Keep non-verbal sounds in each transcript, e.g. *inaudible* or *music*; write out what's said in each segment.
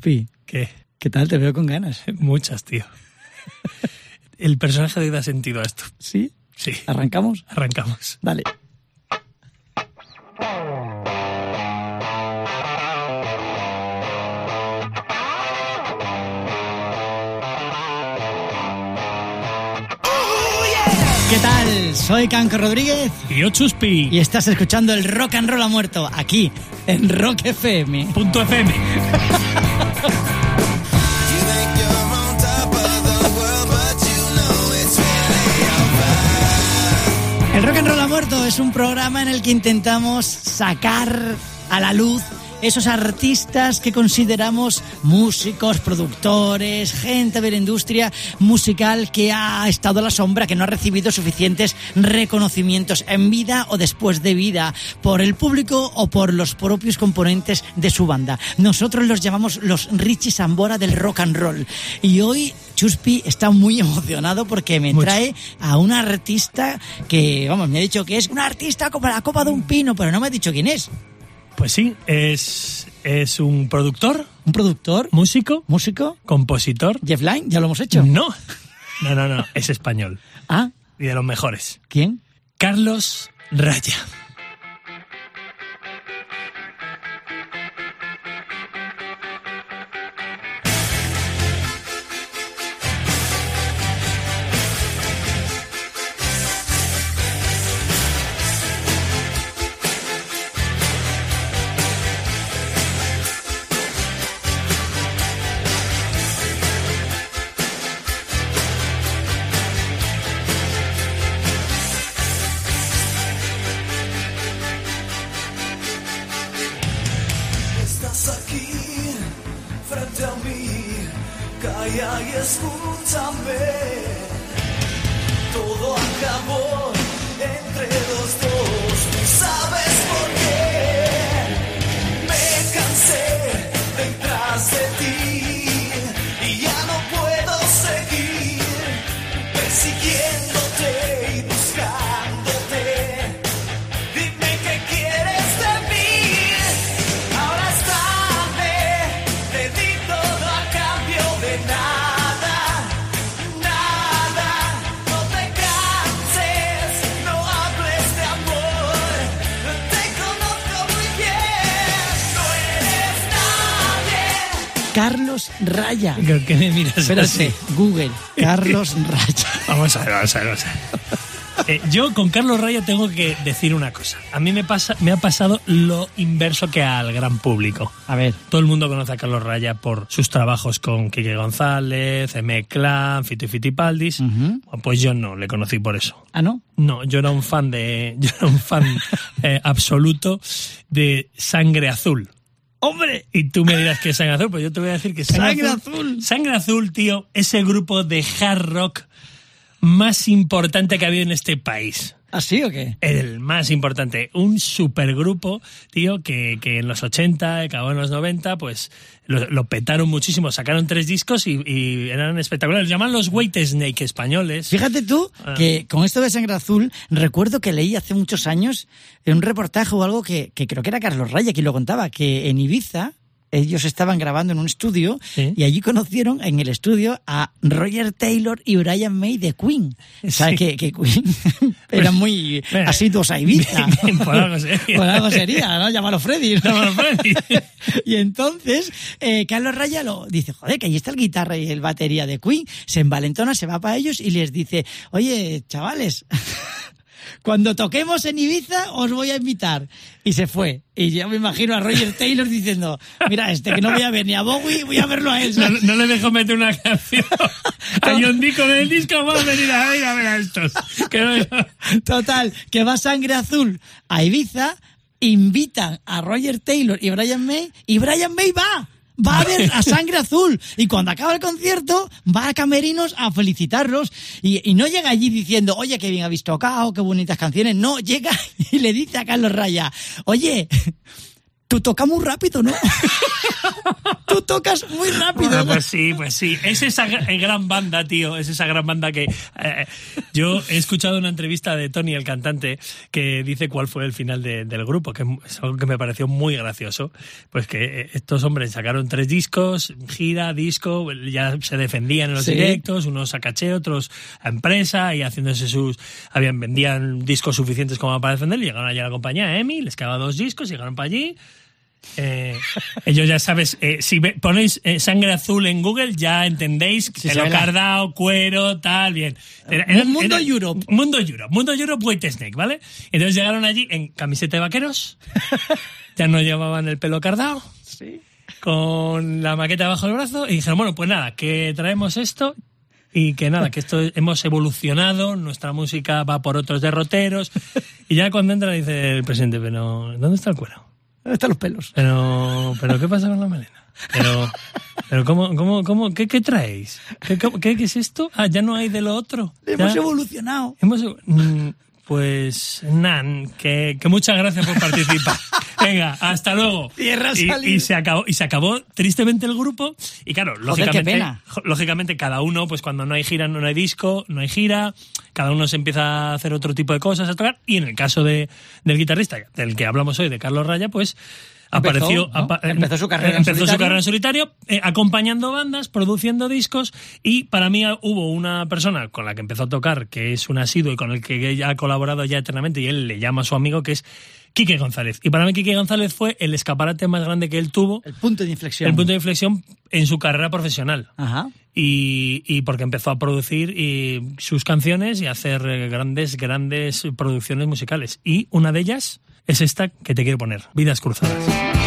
¿Qué? ¿qué tal? Te veo con ganas. *laughs* Muchas, tío. El personaje le da sentido a esto. ¿Sí? Sí. ¿Arrancamos? Arrancamos. Dale. ¿Qué tal? Soy Canco Rodríguez Y yo, Chuspi. y estás escuchando el Rock and Roll ha muerto aquí en Rock FM. Punto FM. *laughs* es un programa en el que intentamos sacar a la luz esos artistas que consideramos músicos, productores, gente de la industria musical que ha estado a la sombra, que no ha recibido suficientes reconocimientos en vida o después de vida por el público o por los propios componentes de su banda. Nosotros los llamamos los Richie Sambora del rock and roll. Y hoy Chuspi está muy emocionado porque me Mucho. trae a una artista que, vamos, me ha dicho que es una artista como la copa de un pino, pero no me ha dicho quién es. Pues sí, es, es un productor, ¿Un productor? músico, ¿Músico? compositor. ¿Jeff Lynne? Ya lo hemos hecho. No. No, no, no. Es español. Ah, Y de los mejores. ¿quién? Carlos Raya. Carlos Raya. ¿Por qué me miras Espérate, así? Google. *laughs* Carlos Raya. Vamos a ver, vamos a ver, vamos a ver. Eh, yo con Carlos Raya tengo que decir una cosa. A mí me, pasa, me ha pasado lo inverso que al gran público. A ver, Todo el mundo conoce a Carlos Raya por sus trabajos con Quique González, M. Clan, Fito y Fitipaldis. Ujú. Pues yo no, le conocí por eso. ¿ah, no? No, yo era un fan de. *laughs* Yo era un fan eh, absoluto de Sangre Azul. ¡Hombre! Y tú me dirás que es Sangre Azul, pues yo te voy a decir que Sangre, Sangre Azul. Sangre Azul, tío, ese grupo de hard rock más importante que ha habido en este país. ¿Así o qué? El más importante, un supergrupo, tío, que, que en los 80, acabó en los 90, pues lo, lo petaron muchísimo. Sacaron tres discos y, y eran espectaculares. Llaman los White Snake españoles. Fíjate tú Ah. que con esto de sangre azul, recuerdo que leí hace muchos años en un reportaje o algo que, que creo que era Carlos Raya quien lo contaba, que en Ibiza ellos estaban grabando en un estudio Sí. y allí conocieron en el estudio a Roger Taylor y Brian May de Queen. ¿Sabes Sí. que, que Queen *laughs* eran muy Bueno, asiduos a Ibiza? bien, bien, por algo sería. *laughs* Por algo sería, ¿no? Llámalo Freddy. ¿no? Llámalo Freddy. *laughs* y entonces, eh, Carlos Raya lo dice, joder, que ahí está el guitarra y el batería de Queen. Se envalentona, se va para ellos y les dice, oye, chavales, cuando toquemos en Ibiza os voy a invitar. Y se fue. Y yo me imagino a Roger Taylor diciendo, mira, este que no voy a ver ni a Bowie, voy a verlo a él. No, no le dejo meter una canción *laughs* a John Dee con el disco. Vamos a venir a, ir a ver a estos. Que no- Total, que va sangre azul a Ibiza, invitan a Roger Taylor y Brian May, y Brian May va. Va a ver *laughs* a sangre azul. Y cuando acaba el concierto, va a Camerinos a felicitarlos. Y, y no llega allí diciendo, oye, qué bien habéis tocado, qué bonitas canciones. No, llega y le dice a Carlos Raya, oye, *laughs* tú tocas muy rápido, ¿no? *laughs* *laughs* Tú tocas muy rápido. Bueno, pues sí, pues sí. Es esa eh, gran banda, tío. Es esa gran banda que. eh, yo he escuchado una entrevista de Tony, el cantante, que dice cuál fue el final de- del grupo, que es algo que me pareció muy gracioso. Pues que eh, estos hombres sacaron tres discos, gira, disco, ya se defendían en los Sí. directos, unos a caché, otros a empresa, y haciéndose sus. Habían, vendían discos suficientes como para defender, y llegaron allí a la compañía EMI, les quedaba dos discos, llegaron para allí. Eh, ellos ya sabes, eh, si ve- ponéis eh, sangre azul en Google ya entendéis Sí, la- cardao, cuero, tal, bien. Era- Mundo Europe. Mundo Europe, Mundo Europe White Snake, ¿vale? Entonces llegaron allí en camiseta de vaqueros, *laughs* ya no llevaban el pelo cardao, con la maqueta bajo el brazo y dijeron, bueno, pues nada, que traemos esto y que nada, que esto hemos evolucionado, nuestra música va por otros derroteros *laughs* y ya cuando entra dice el presidente, pero ¿dónde está el cuero? ¿Dónde están los pelos? Pero, pero ¿qué pasa con la melena? Pero, pero ¿cómo, cómo, cómo, qué, qué traéis? ¿Qué, qué, qué es esto? Ah, ya no hay de lo otro. Hemos Ya- evolucionado. hemos- mm, pues, Nan, que, que muchas gracias por participar. *laughs* Venga, hasta luego. Cierra y, y se acabó, y se acabó tristemente el grupo. Y claro, lógicamente, lógicamente cada uno, pues cuando no hay gira, no hay disco, no hay gira, cada uno se empieza a hacer otro tipo de cosas, a tocar. Y en el caso de, del guitarrista, del que hablamos hoy, de Carlos Raya, pues Empezó, apareció, ¿no? apa- Empezó su carrera en empezó su solitario. carrera en solitario, eh, acompañando bandas, produciendo discos y para mí ah, hubo una persona con la que empezó a tocar, que es un asiduo y con el que ella ha colaborado ya eternamente y él le llama a su amigo, que es Quique González. Y para mí Quique González fue el escaparate más grande que él tuvo, El punto de inflexión. el punto de inflexión en su carrera profesional. Ajá. Y, y porque empezó a producir y sus canciones y a hacer eh, grandes, grandes producciones musicales. Y una de ellas es esta que te quiero poner, Vidas Cruzadas.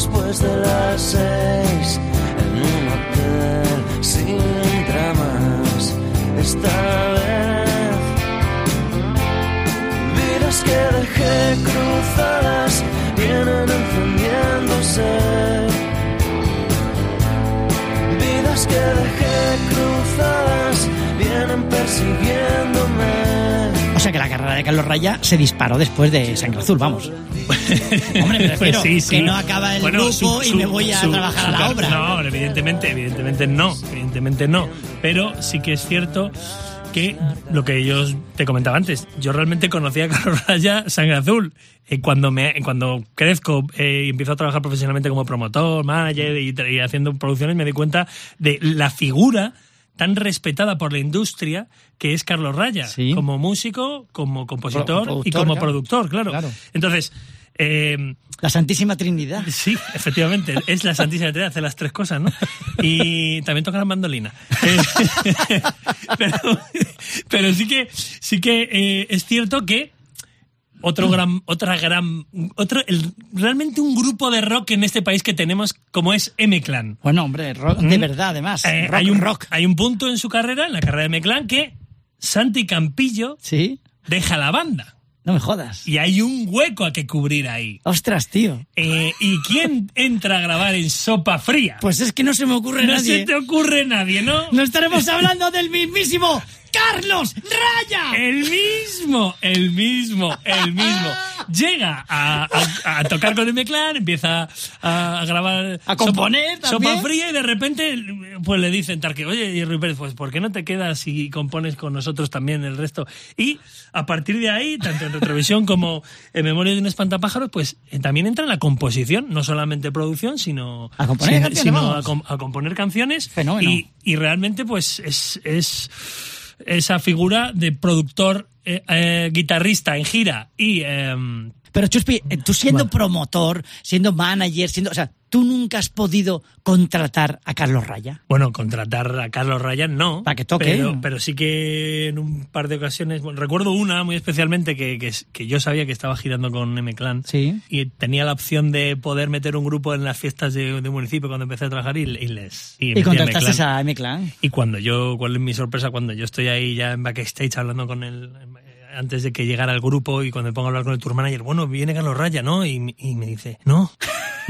Después de las seis en un hotel sin dramas. Esta vez Vidas que dejé cruzadas vienen encendiéndose. Vidas que dejé cruzadas vienen persiguiéndome. Sea que la carrera de Carlos Raya se disparó después de Sangre Azul, vamos. *laughs* Hombre, me refiero que no acaba el Bueno, grupo y me voy a trabajar a la obra. No, evidentemente, evidentemente no, evidentemente no. Pero sí que es cierto que lo que yo te comentaba antes, yo realmente conocía a Carlos Raya Sangre Azul. Eh, cuando me cuando crezco eh, y empiezo a trabajar profesionalmente como promotor, manager y, y haciendo producciones, me di cuenta de la figura tan respetada por la industria que es Carlos Raya, Sí. como músico, como compositor Pro- y como claro. productor, claro. Claro. Entonces, eh, La Santísima Trinidad. Sí, efectivamente, es la Santísima Trinidad, hace las tres cosas, ¿no? Y también toca la mandolina. Eh, *laughs* pero, pero sí que, sí que eh, es cierto que otro gran, otra gran, otro, el- realmente un grupo de rock en este país que tenemos como es M-Clan. Bueno, hombre, rock de verdad, además. Eh, rock, hay, un, rock. hay un punto en su carrera, en la carrera de M-Clan, que Santi Campillo Sí, deja la banda. no me jodas. Y hay un hueco a que cubrir ahí. Ostras, tío. Eh, ¿Y quién entra a grabar en Sopa Fría? Pues es que no se me ocurre no nadie. se te ocurre nadie, ¿no? No estaremos hablando del mismísimo Carlos Raya. El mismo, el mismo, el mismo. *laughs* Llega a, a- a tocar con M Clan, empieza a, a grabar. A componer sopa, también. sopa fría y de repente pues le dicen Tarque, oye, Jerry Pérez, pues ¿por qué no te quedas y compones con nosotros también el resto? Y a partir de ahí, tanto en Retrovisión como en Memoria de un espantapájaros, pues eh, también entra la composición, no solamente producción, sino A componer sino- canciones, sino componer canciones. Fenómeno. Y, y realmente pues es, es esa figura de productor, eh, eh, guitarrista en gira y, eh, Pero Chuspi, eh, tú siendo promotor, siendo manager, siendo, o sea, tú nunca has podido contratar a Carlos Raya. Bueno, contratar a Carlos Ryan no. Para que toque. Pero, pero sí que en un par de ocasiones. bueno, recuerdo una muy especialmente que, que, que yo sabía que estaba girando con M-Clan. Sí. Y tenía la opción de poder meter un grupo en las fiestas de, de municipio cuando empecé a trabajar y, y les. Y, a contrataste a M-Clan. Y cuando yo, cuál es mi sorpresa, cuando yo estoy ahí ya en backstage hablando con él, eh, antes de que llegara el grupo y cuando me pongo a hablar con el tour manager, bueno, viene Carlos Raya, ¿no? Y, y me dice, no,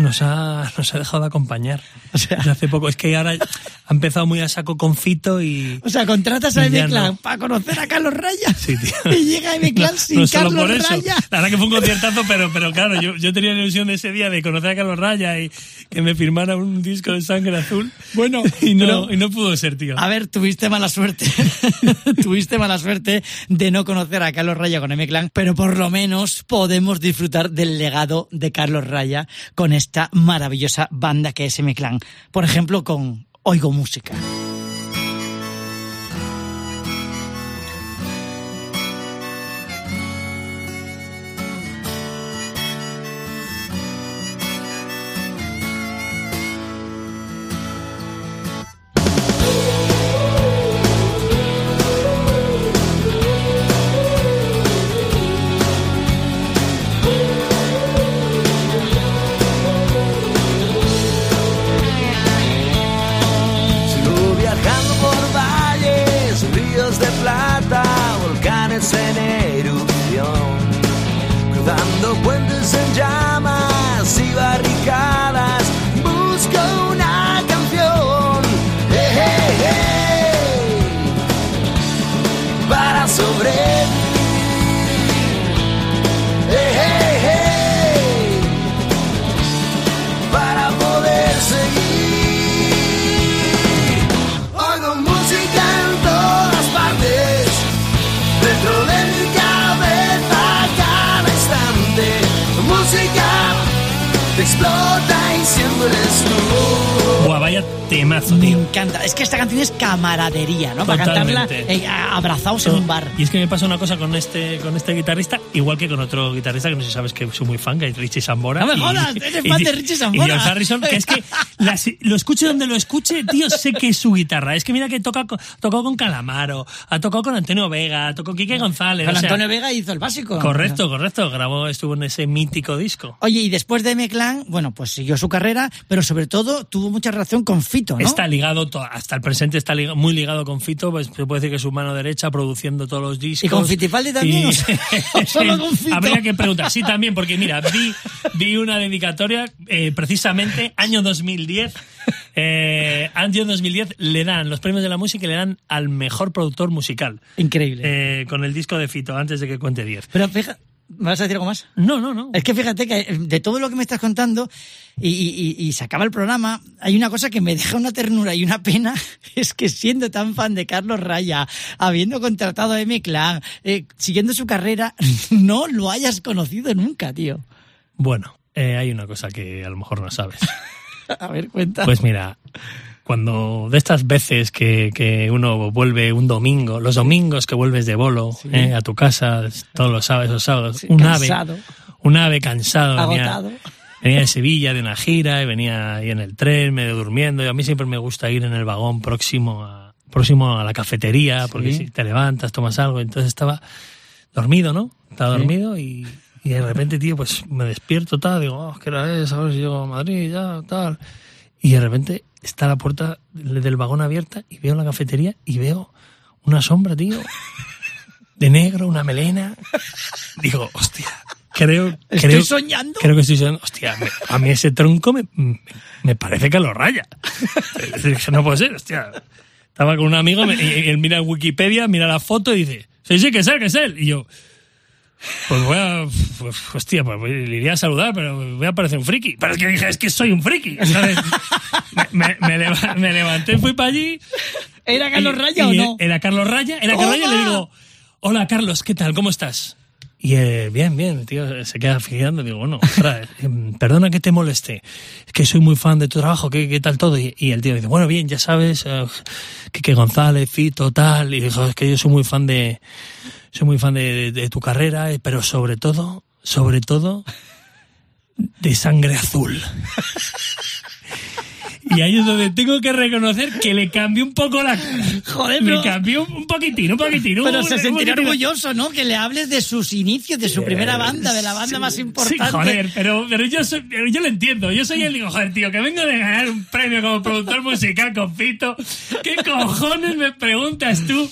nos ha, nos ha dejado de acompañar. O sea- Desde hace poco, es que ahora ha empezado muy a saco con Fito y... O sea, contratas a Ya M-Clan no. para conocer a Carlos Raya. Sí, tío. *laughs* Y llega M-Clan No, sin no Carlos por eso. Raya. La verdad que fue un conciertazo, pero, pero claro, yo, yo tenía la ilusión de ese día de conocer a Carlos Raya y que me firmara un disco de sangre azul. Bueno, *laughs* y no, pero- y no pudo ser, tío. A ver, tuviste mala suerte. *laughs* tuviste mala suerte de no conocer a Carlos Raya con M-Clan, pero por lo menos podemos disfrutar del legado de Carlos Raya con esta maravillosa banda que es M-Clan. Por ejemplo, con Oigo Música. Temazo, Me encanta. Es que esta canción es camaradería, ¿no? Para cantarla eh, abrazados en un bar. Y es que me pasa una cosa con este, con este guitarrista, igual que con otro guitarrista que no sé si sabes que soy muy fan, que es Richie Sambora. No me Y- jodas, eres y- fan de Richie Sambora. Y George Harrison, que es que las- lo escuche donde lo escuche, tío, sé que es su guitarra. Es que mira que toca, tocó con Calamaro, ha tocado con Antonio Vega, tocó con Quique González. Con o sea, Antonio Vega hizo el básico. Correcto, correcto. Grabó, estuvo en ese mítico disco. Oye, y después de M-Clan, bueno, pues siguió su carrera, pero sobre todo tuvo mucha relación con Fito, ¿no? Está ligado, hasta el presente está muy ligado con Fito, pues se puede decir que es su mano derecha produciendo todos los discos. ¿Y con Fittipaldi también? ¿O sea, *laughs* *laughs* solo con Fito? Habría que preguntar, sí, también, porque mira, vi, vi una dedicatoria, eh, precisamente, año 2010, eh, año 2010 le dan, los premios de la música le dan al mejor productor musical, Increíble. eh, con el disco de Fito, antes de que cuente 10. Pero fíjate, ¿me vas a decir algo más? No, no, no. Es que fíjate que eh, de todo lo que me estás contando y, y- y- y se acaba el programa, hay una cosa que me deja una ternura y una pena, *laughs* es que siendo tan fan de Carlos Raya, habiendo contratado a M-Clan, eh, siguiendo su carrera, *laughs* no lo hayas conocido nunca, tío. Bueno, eh, hay una cosa que a lo mejor no sabes. *laughs* A ver, cuenta. Pues mira, cuando de estas veces que, que uno vuelve un domingo, los domingos que vuelves de bolo eh, a tu casa, todos los sábados, los sábados, Sí, un cansado. ave, un ave cansado, venía- Agotado. Venía de Sevilla de una gira y venía ahí en el tren, medio durmiendo. Y a mí siempre me gusta ir en el vagón próximo a, próximo a la cafetería, porque si te levantas, tomas algo. Entonces estaba dormido, ¿no? Estaba dormido y, y de repente, tío, pues me despierto, tal. Digo, oh, ¿qué hora es? A ver si llego a Madrid, ya, tal. Y de repente está la puerta del vagón abierta y veo la cafetería y veo una sombra, tío. De negro, una melena. Digo, hostia, creo, ¿Estoy creo, soñando? Creo que estoy soñando. Hostia, me- a mí ese tronco me, me- parece que lo raya. Es decir, que no puede ser, hostia. Estaba con un amigo me- y, él mira Wikipedia, mira la foto y dice, sí, sí, que es él, que es él. Y yo, pues voy a, pues, hostia, pues le iría a saludar, pero voy a parecer un friki. Pero es que dije, es que soy un friki. ¿sabes? Me, me- me leva- me levanté, fui para allí. ¿Era Carlos y- Raya y o no? Era Carlos Raya, era Carlos Raya y le digo, hola Carlos, ¿qué tal? ¿Cómo estás? Y eh, bien, bien, tío, se queda fijando. Digo, bueno, ostras, *laughs* em, perdona que te moleste. Es que soy muy fan de tu trabajo, ¿qué, qué tal todo? Y, el tío dice, bueno, bien, ya sabes, eh, que, que González, Fito, tal. Y dijo, es que yo soy muy fan de, soy muy fan de, de- de tu carrera, eh, pero sobre todo, sobre todo, de sangre azul. *laughs* Y ahí es donde tengo que reconocer que le cambió un poco la cara. Joder, Le pero- cambió un poquitín, un poquitín. Pero un- se sentirá orgulloso, ¿no? Que le hables de sus inicios, de su primera banda, de la banda más importante. Sí, joder, pero, pero yo, soy, pero yo lo entiendo. Yo soy el digo, joder, tío, que vengo de ganar un premio como productor musical con Fito. ¿Qué cojones me preguntas tú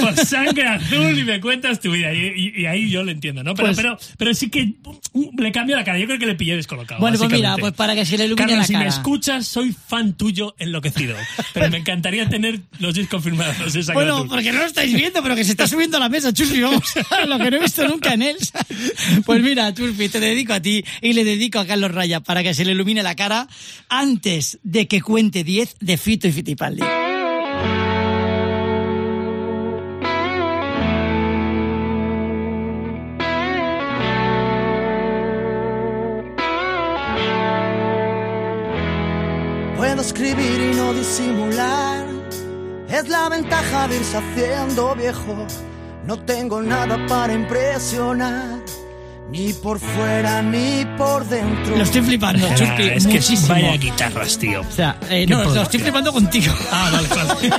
por sangre azul y me cuentas tu vida? Y, y- y ahí yo lo entiendo, ¿no? Pero, Pues- pero, pero sí que uh, le cambio la cara. Yo creo que le pillé descolocado. Bueno, pues mira, pues para que se le ilumine Carlos, la si cara. me escuchas, soy fan tuyo enloquecido. Pero me encantaría tener los discos firmados sangre Bueno, porque no lo estáis viendo, pero que se está subiendo a la mesa, Chuspi, vamos, lo que no he visto nunca en él. Pues mira, Chuspi, te dedico a ti y le dedico a Carlos Raya para que se le ilumine la cara antes de que cuente 10 de Fito y Fitipaldi. Puedo escribir y no disimular. Es la ventaja de irse haciendo viejo. No tengo nada para impresionar. Ni por fuera ni por dentro. Lo estoy flipando, *laughs* Ah, Chuspi, es que muchísimo. vaya guitarras, tío. O sea, eh, Qué no, lo estoy flipando contigo. Ah, vale, vale.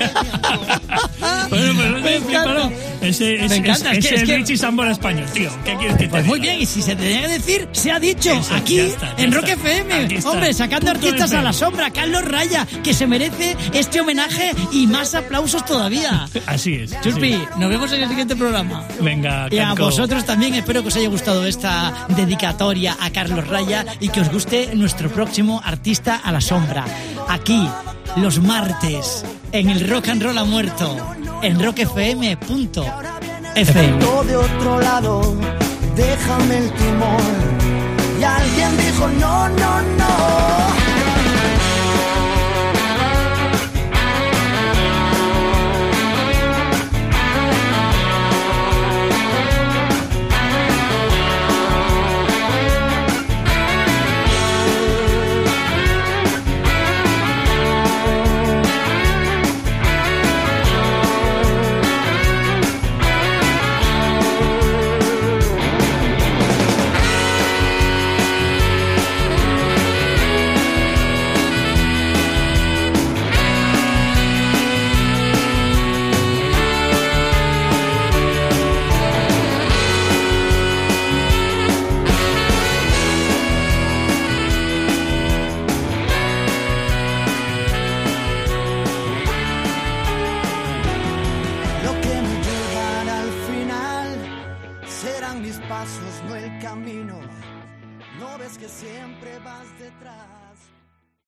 *laughs* bueno, pero Me encanta. Ese es, Me encanta, es, es que- es el que- Richie Sambora español, tío. ¿Qué quieres que te Pues muy bien, y si se tenía que decir, se ha dicho Eso, aquí ya está, ya en está. Rock FM. Aquí está. Hombre, sacando Punto artistas a FM. la sombra, Carlos Raya, que se merece este homenaje y más aplausos todavía. Así es. Chuspi, sí. nos vemos en el siguiente programa. Venga, Y a vosotros también espero que os haya gustado esta dedicatoria a Carlos Raya y que os guste nuestro próximo artista a la sombra. Aquí, los martes, en el Rock and Roll ha muerto, en rockfm.fm. De otro lado, déjame el timón. Y alguien dijo no, no, no.